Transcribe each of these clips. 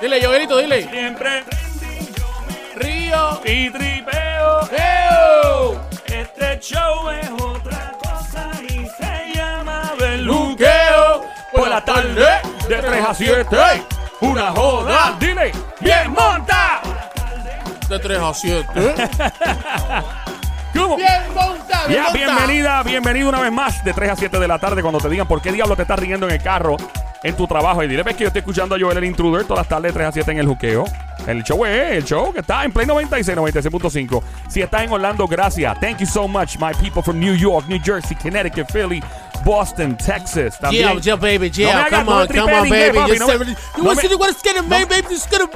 Dile, Joelito, dile. Siempre Río. y tripeo. La tarde, de 3 a 7. Una joda. Dile. Bien monta. De 3 a 7. ¿Cómo? Bien monta, bien Ya, monta. bienvenida, bienvenido una vez más de 3 a 7 de la tarde cuando te digan por qué diablo te estás riendo en el carro, en tu trabajo. Y dile, ves que yo estoy escuchando a Joel el Intruder todas las tardes de 3 a 7 en el juqueo. El show es el show que está en Play 96, 96.5. Si estás en Orlando, gracias. Thank you so much, my people from New York, New Jersey, Connecticut, Philly, Boston, Texas. También. Yeah, yeah, baby, yeah, No come no on, come on, baby. papi, no me- no You want to do what it's gonna no- make, baby? Just gonna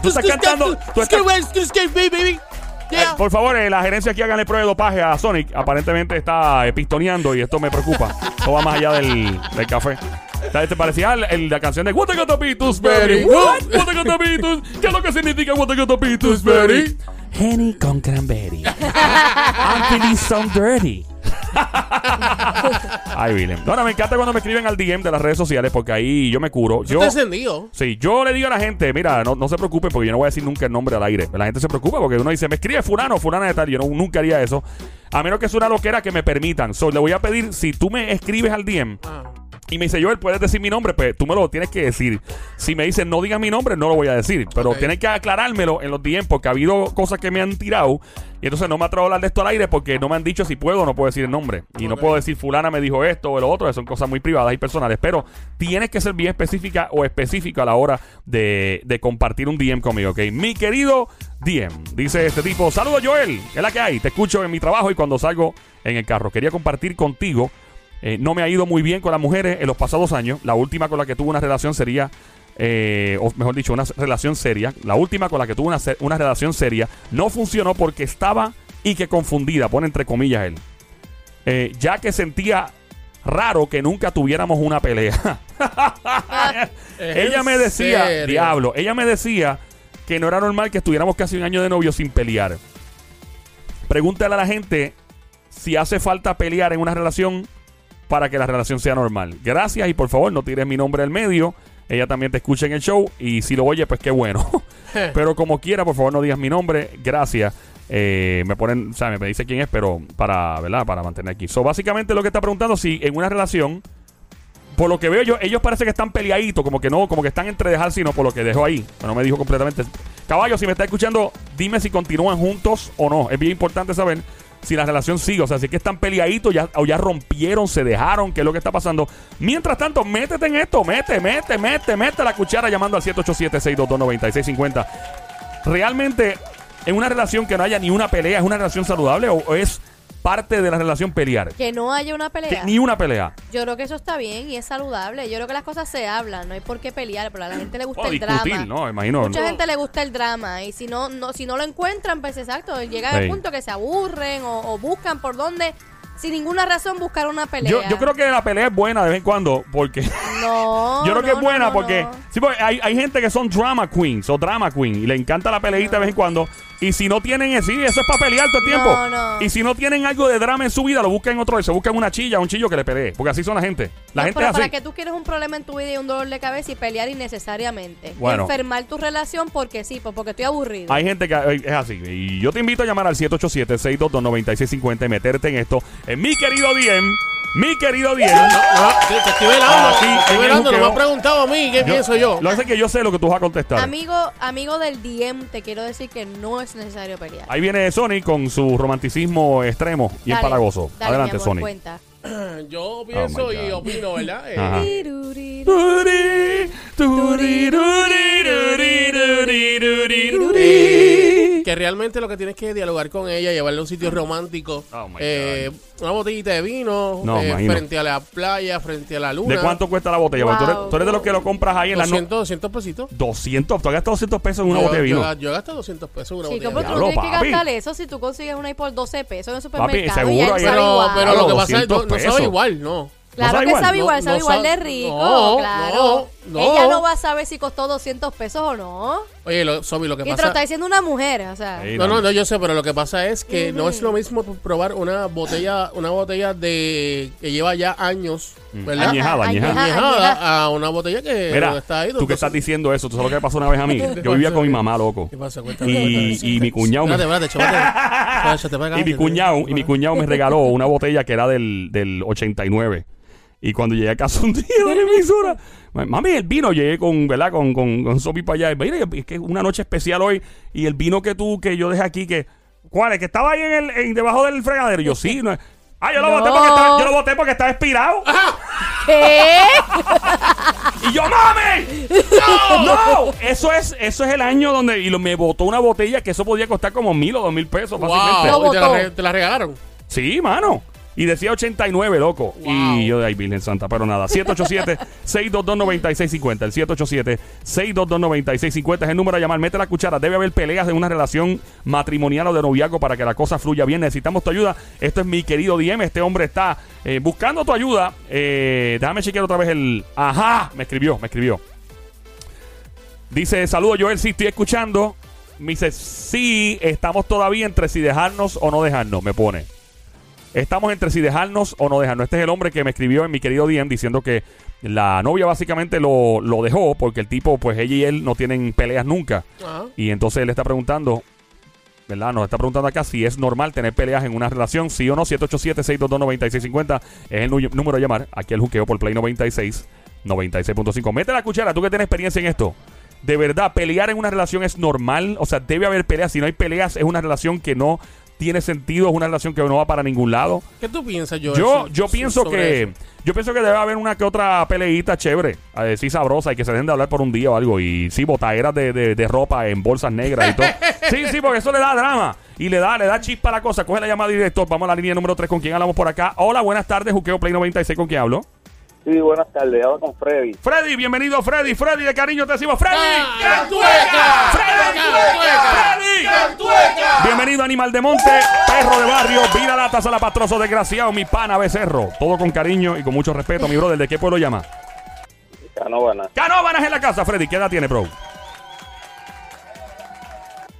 Tú estás just- cantando- estás- gonna- just- just gonna- baby, baby. Eh, Yeah. por favor, eh, la gerencia aquí hagan el prueba de dopaje a Sonic. Aparentemente está eh, pistoneando y esto me preocupa. Esto va más allá del, del café. Te parecía el- el- la canción de What I got Berry. What? What I got. ¿Qué es lo que significa What I got Berry? Henny con cranberry. I'm feeling so dirty. Ay, Willem. No, no, me encanta cuando me escriben al DM de las redes sociales porque ahí yo me curo. Yo, encendido. Sí, yo le digo a la gente, mira, no, no se preocupe porque yo no voy a decir nunca el nombre al aire. La gente se preocupa porque uno dice, me escribe fulano, fulana de tal. Yo no- nunca haría eso. A menos que es una loquera que me permitan. So, le voy a pedir, si tú me escribes al DM Ah. Y me dice, Joel, puedes decir mi nombre, pues tú me lo tienes que decir. Si me dices, no digas mi nombre, no lo voy a decir. Pero tienes que aclarármelo en los DM porque ha habido cosas que me han tirado. Y entonces no me atrevo a hablar de esto al aire porque no me han dicho si puedo o no puedo decir el nombre. Y no puedo decir fulana me dijo esto o lo otro, son cosas muy privadas y personales. Pero tienes que ser bien específica o específico a la hora de, de compartir un DM conmigo, ¿ok? Mi querido DM, dice este tipo, saludos Joel, es la que hay, te escucho en mi trabajo y cuando salgo en el carro. Quería compartir contigo, eh, no me ha ido muy bien con las mujeres en los pasados años. La última con la que tuve una relación sería... eh, o mejor dicho, una relación seria. La última con la que tuve una, una relación seria no funcionó porque estaba y que confundida, pone entre comillas él. Eh, ya que sentía raro que nunca tuviéramos una pelea. ella me decía, serio? diablo, ella me decía que no era normal que estuviéramos casi un año de novio sin pelear. Pregúntale a la gente si hace falta pelear en una relación para que la relación sea normal. Gracias y por favor no tires mi nombre al medio. Ella también te escucha en el show y si lo oye, pues qué bueno. pero como quiera, por favor no digas mi nombre. Gracias. Eh, me ponen, o sea, me dice quién es, pero para, ¿verdad? Para mantener aquí. So, básicamente lo que está preguntando, si en una relación, por lo que veo yo, ellos parece que están peleaditos, como que no, como que están entre dejar, sino por lo que dejó ahí. No me dijo completamente. Caballo, si me está escuchando, dime si continúan juntos o no. Es bien importante saber si la relación sigue. O sea, si es que están peleaditos ya, o ya rompieron, se dejaron, qué es lo que está pasando. Mientras tanto, métete en esto, mete, mete, mete, mete la cuchara llamando al 787-622-9650. ¿Realmente en una relación que no haya ni una pelea es una relación saludable o es parte de la relación pelear? Que no haya una Que pelea. ni una pelea. Yo creo que eso está bien y es saludable. Yo creo que las cosas se hablan, no hay por qué pelear, pero a la gente le gusta O el discutir, drama. ¿no? Imagino. Mucha gente le gusta el drama y si no, no si no lo encuentran, pues exacto, llegan Sí. al punto que se aburren o, o buscan por dónde, sin ninguna razón, buscar una pelea. Yo, yo creo que la pelea es buena de vez en cuando porque No. yo creo que es buena no, porque. Sí, porque hay, hay gente que son drama queens o drama queen y le encanta la peleita de vez en cuando y si no tienen sí, eso es para pelear todo el tiempo. No, no. Y si no tienen algo de drama en su vida, lo buscan en otro, se buscan una chilla, un chillo que le pelee, porque así son la gente. La gente pero es así. para que tú quieres un problema en tu vida y un dolor de cabeza y pelear innecesariamente. Bueno. Enfermar tu relación porque sí, pues porque estoy aburrido. Hay gente que eh, es así. Y yo te invito a llamar al 787-622-9650 y meterte en esto. En mi querido DM, mi querido DM. No, te, te estoy velando. Aquí, te estoy velando. No me has preguntado a mí qué pienso yo. Lo es que yo sé lo que tú vas a contestar. Amigo, amigo del DM, te quiero decir que no es necesario pelear. Ahí viene Sony con su romanticismo extremo y Dale, empalagoso. dale, Adelante, Sony. cuenta. Yo pienso Oh my y opino, ¿verdad? Eh, que realmente lo que tienes que dialogar con ella, llevarla a un sitio romántico, Oh, eh, una botellita de vino, No, eh, frente a la playa, frente a la luna. ¿De cuánto cuesta la botella? Porque Tú, eres, Wow. tú eres de los que lo compras ahí en la no 200, 200 pesitos. 200. Tú has gastado 200 pesos en una yo, botella de yo, vino. yo he gastado 200 pesos en una Chico, botella de pero tú vino. no Diablo, tienes que papi. gastar eso si tú consigues una ahí por 12 pesos en el Papi, supermercado. seguro, y ya ahí- Pero, igual. pero Claro, lo que pasa es que no, 200 no sabe pesos. igual, no. Claro sabe que igual? sabe No, igual, no sabe igual de rico, no, claro. No. Ella no va a saber si costó 200 pesos o no. Oye, lo, Sobi, lo que Y te lo pasa... está diciendo una mujer, o sea. Sí. No, no, no, yo sé, pero lo que pasa es que no es lo mismo probar una botella, una botella de que lleva ya años, ¿verdad? Mm. Añejada, añejada. Añejada a una botella que Mira, está ahí. tú que estás diciendo eso, tú sabes lo que me pasó una vez a mí. Yo vivía con mi mamá, loco. ¿Qué pasa? Cuéntame, Y, cuéntame. y mi cuñado me, Espérate, espérate, y mi cuñado, y mi cuñado me regaló una botella que era del, del 89. Y cuando llegué a casa un día de la emisora, mami, el vino, llegué con, ¿verdad? Con, con, con Sopi para allá. Y, Mira, es que es una noche especial hoy. Y el vino que tú, que yo dejé aquí, que, ¿cuál es? Que estaba ahí en el, en- debajo del fregadero. Y yo, sí, no es. Ah, yo lo, No. boté porque estaba, yo lo boté porque estaba expirado. ¿Qué? Y yo, ¡mami! ¡No! ¡No! Eso es, eso es el año donde. Y lo, me botó una botella que eso podía costar como mil o dos mil pesos fácilmente. Wow, ¿y te la, te la regalaron. Sí, mano. Y decía 89, loco. Wow. Y yo de ahí, Virgen Santa, pero nada. 787-622-9650. El 787-622-9650 es el número a llamar. Mete la cuchara. Debe haber peleas en una relación matrimonial o de noviazgo para que la cosa fluya bien. Necesitamos tu ayuda. Esto es mi querido Diem. Este hombre está eh, buscando tu ayuda. Eh, déjame chequear otra vez el. Ajá, me escribió, me escribió. Dice, saludo Joel, sí, estoy escuchando. Me dice, sí, estamos todavía entre si dejarnos o no dejarnos, me pone. Estamos entre si dejarnos o no dejarnos. Este es el hombre que me escribió en mi querido DM diciendo que la novia básicamente lo, lo dejó porque el tipo, pues ella y él no tienen peleas nunca. Ajá. Y entonces él está preguntando, ¿verdad? Nos está preguntando acá si es normal tener peleas en una relación, sí o no. 787-622-9650 es el número a llamar. Aquí el juqueo por Play 96, 96.5. Mete la cuchara, tú que tienes experiencia en esto. De verdad, pelear en una relación es normal. O sea, debe haber peleas. Si no hay peleas, es una relación que no tiene sentido, es una relación que no va para ningún lado. ¿Qué tú piensas, Joel? Yo, yo so- pienso que eso? yo pienso que debe haber una que otra peleita chévere, a decir sabrosa y que se dejen de hablar por un día o algo. Y sí, botaderas de, de, de ropa en bolsas negras y todo. Sí, sí, porque eso le da drama y le da, le da chispa a la cosa. Coge la llamada director, vamos a la línea número 3 con quién hablamos por acá. Hola, buenas tardes, Juqueo Play 96, ¿con quién hablo? Sí, buenas tardes. Hablo con Freddy. Freddy, bienvenido Freddy, Freddy de cariño te decimos Freddy. ¡Cantueca! ¡Freddy! ¡Cantueca! ¡Freddy! Bienvenido Animal de Monte, perro de barrio, vida lata salapastroso desgraciado, mi pana becerro. Todo con cariño y con mucho respeto, mi brother. ¿De qué pueblo llama? Canóvana. Canóvanas en la casa, Freddy. ¿Qué edad tiene, bro?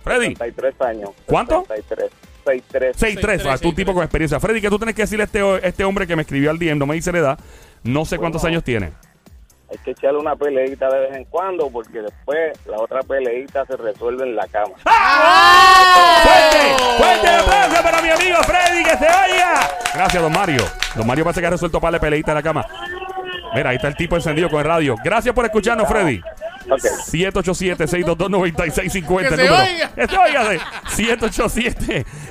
Freddy, 33 años. ¿Cuánto? 63. 63. 6'3, ah, tú un tipo con experiencia. Freddy, ¿qué tú tienes que decirle a este, este hombre que me escribió al DM? No me dice la edad. No sé cuántos Bueno. años tiene. Hay que echarle una peleita de vez en cuando porque después la otra peleita se resuelve en la cama. ¡Fuerte! ¡Fuerte aplauso para mi amigo Freddy! ¡Que se oiga! Gracias, don Mario. Don Mario parece que ha resuelto para la peleita en la cama. Mira, ahí está el tipo encendido con el radio. Gracias por escucharnos, Freddy. Ok. 787-622-9650. Que el se número. sí.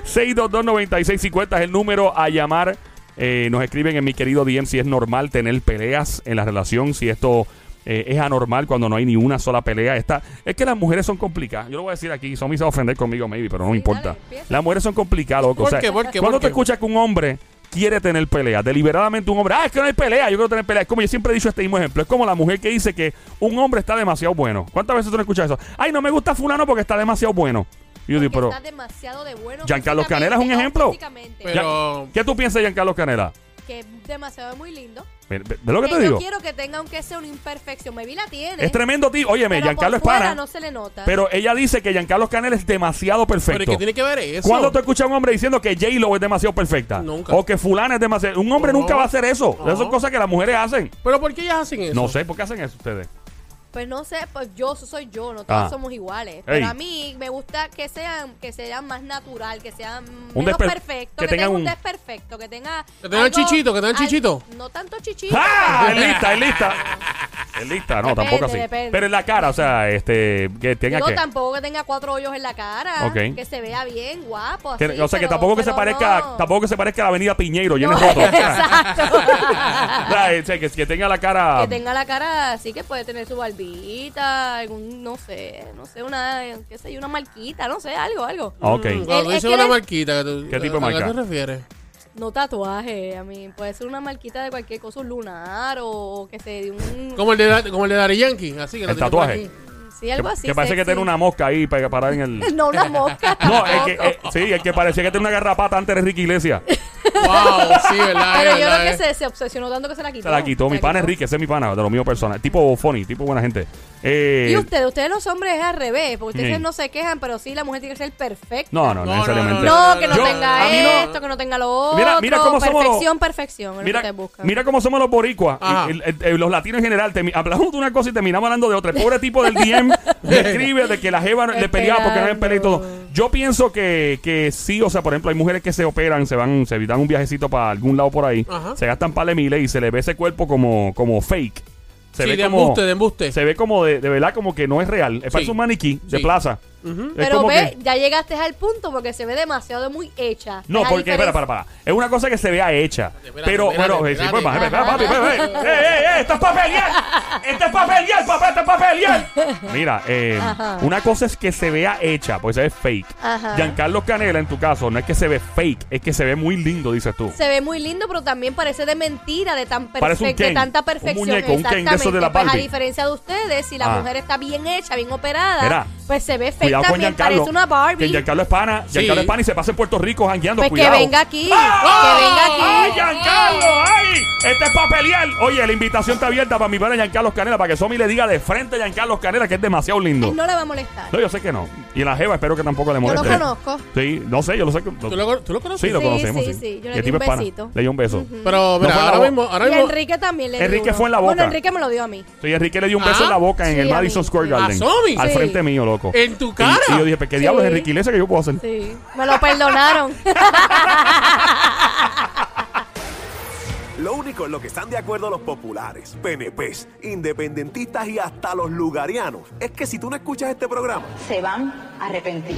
787-622-9650 es el número a llamar. Eh, nos escriben en mi querido DM si es normal tener peleas en la relación, si esto eh, es anormal cuando no hay ni una sola pelea. Esta, es que las mujeres son complicadas. Yo lo voy a decir aquí, son mis a ofender conmigo, maybe, pero no me Sí, importa. dale, las mujeres son complicadas, loco. ¿Por O sea, qué? ¿Por qué? Cuando ¿Por te qué? escuchas que un hombre quiere tener pelea, deliberadamente un hombre, ah, es que no hay pelea, yo quiero tener pelea. Es como yo siempre he dicho este mismo ejemplo. Es como la mujer que dice que un hombre está demasiado bueno. ¿Cuántas veces tú no escuchas eso? Ay, no me gusta fulano porque está demasiado bueno. Y yo digo, pero... está demasiado de bueno. Giancarlo Canela es un ejemplo. Pero- ¿Qué tú piensas de Giancarlo Canela? Que es demasiado muy lindo. ¿Ve, ve- ve lo que te digo? Yo quiero que tenga aunque sea una imperfección. Maybe la tiene. Es tremendo tío. Óyeme, pero Giancarlo es por fuera pana. no se le nota. Pero ella dice que Giancarlo Canela es demasiado ¿Pero perfecto. qué tiene que ver eso? ¿Cuándo tú escuchas a un hombre diciendo que J-Lo es demasiado perfecta? Nunca. O que fulana es demasiado... Un hombre No. nunca va a hacer eso. No. Esas son cosas que las mujeres hacen. ¿Pero por qué ellas hacen eso? No sé, ¿por qué hacen eso ustedes? Pues no sé, pues yo soy yo, no todos Ah. somos iguales. Ey. Pero a mí me gusta que sean, que sean más natural, que sean Un menos desper- perfecto, que que, tengan tengan un- desperfecto, que tenga Que tengan chichito, que tengan al- chichito. No tanto chichito. ¡Ah! Es lista, es lista. Es lista, no, Depende, tampoco así. depende. Pero en la cara, o sea, este, que tenga No, que. tampoco que tenga cuatro hoyos en la cara, Ok. que se vea bien, guapo. que- así, o sea, que pero- tampoco que se pero parezca, no. tampoco que se parezca a la avenida Piñeiro llena No, de fotos. Exacto. O sea, o sea, que, que tenga la cara. que tenga la cara así que puede tener su barbita, algún, no sé, no sé, una, qué sé yo, una marquita, no sé, algo, algo. Ok. Mm, Cuando tú es dices que una marquita, que tú- ¿Qué tipo de ¿a marca? qué te refieres? No tatuaje, a mí puede ser una marquita de cualquier cosa, un lunar o que se de un... Como el de, Da- como el de Daddy Yankee, así que El tatuaje. Sí, algo que, así. que parece que tiene una mosca ahí para parar en el. No, una mosca. No, es que, eh, sí, el que parecía que tiene una garrapata antes de Ricky Iglesias. Wow, sí, ¿verdad? Pero es yo verdad, creo que se, se obsesionó tanto que se la quitó. Se la quitó mi pana. Enrique, ese es mi pana, de lo mío personal. Tipo funny, tipo buena gente. Eh, Y ustedes, ustedes los hombres es al revés, porque ustedes Sí. no se quejan, pero sí la mujer tiene que ser perfecta. No, no, no, No, no, necesariamente. No, que no Yo- tenga no- esto, que no tenga lo otro. Mira, mira cómo somos perfección, perfección, lo que Mira, ustedes buscan. mira cómo somos los boricuas, y- los latinos en general. temi- hablamos de una cosa y terminamos hablando de otra. El pobre tipo del DM me escribe de que la jeva le peleaba porque no había pelea y todo. Yo pienso que, que sí, o sea, por ejemplo, hay mujeres que se operan, se van, se dan un viajecito para algún lado por ahí, Ajá. se gastan par de miles y se le ve ese cuerpo como, como fake. Se Sí, ve de como, embuste, de embuste. Se ve como de, de verdad como que no es real. Es parece Sí. un maniquí de Sí. plaza. Pero ve, que- ya llegaste al punto porque se ve demasiado muy hecha. No, porque, espera, para, para. Es una cosa que se vea hecha. Espérate, pero, espérate, bueno, sí, espérate. pues, espera, espera, papi, espera. ¡Eh, eh, eh! ¡Esto es para pelear! ¡Esto es para pelear, papá! ¡Esto es para pelear! Mira, eh, una cosa es que se vea hecha, porque se ve fake. Ajá. Giancarlo Canela, en tu caso, no es que se ve fake, es que se ve muy lindo, dices tú. Se ve muy lindo, pero también parece de mentira, de tan Parece un de tanta un perfección. muñeco, un Ken de esos de la Pues, a diferencia de ustedes, si la Ah. mujer está bien hecha, bien operada, Mira, pues se ve fake Cuidado con también, parece una Barbie. Que Giancarlo es pana. Sí. Giancarlo es pana y se pasa en Puerto Rico jangueando. Pues cuidado. que venga aquí, ¡Ah! que venga aquí. ¡Ay, Giancarlo! ¡Ay! Este es para pelear. Oye, la invitación está abierta para mi pana Giancarlo Canela, para que Somi le diga de frente a Giancarlo Canela que es demasiado lindo. Él no le va a molestar. No, yo sé que no. Y la Jeva espero que tampoco le Yo lo moleste. conozco. Sí, no sé, yo lo sé. que- ¿Tú lo, tú lo conoces? Sí, lo conocemos. sí, Sí, sí, yo le Y di tipo un es pana. besito. Le di un beso. Pero, mira, ahora mismo, ahora Y mismo. Enrique también le dio Enrique uno. fue en la Bueno, boca. Enrique me lo dio a mí. Sí, Enrique le dio un beso Ah. en la boca en Sí, el Madison. Square ¿A Garden. Somi? Al frente mío, loco. En tu cara. y yo dije, ¿qué diablos Sí. Enrique Iglesias que yo puedo hacer? Sí, me lo perdonaron. Lo único en lo que están de acuerdo los populares, PNPs, independentistas y hasta los lugarianos es que si tú no escuchas este programa, se van a arrepentir.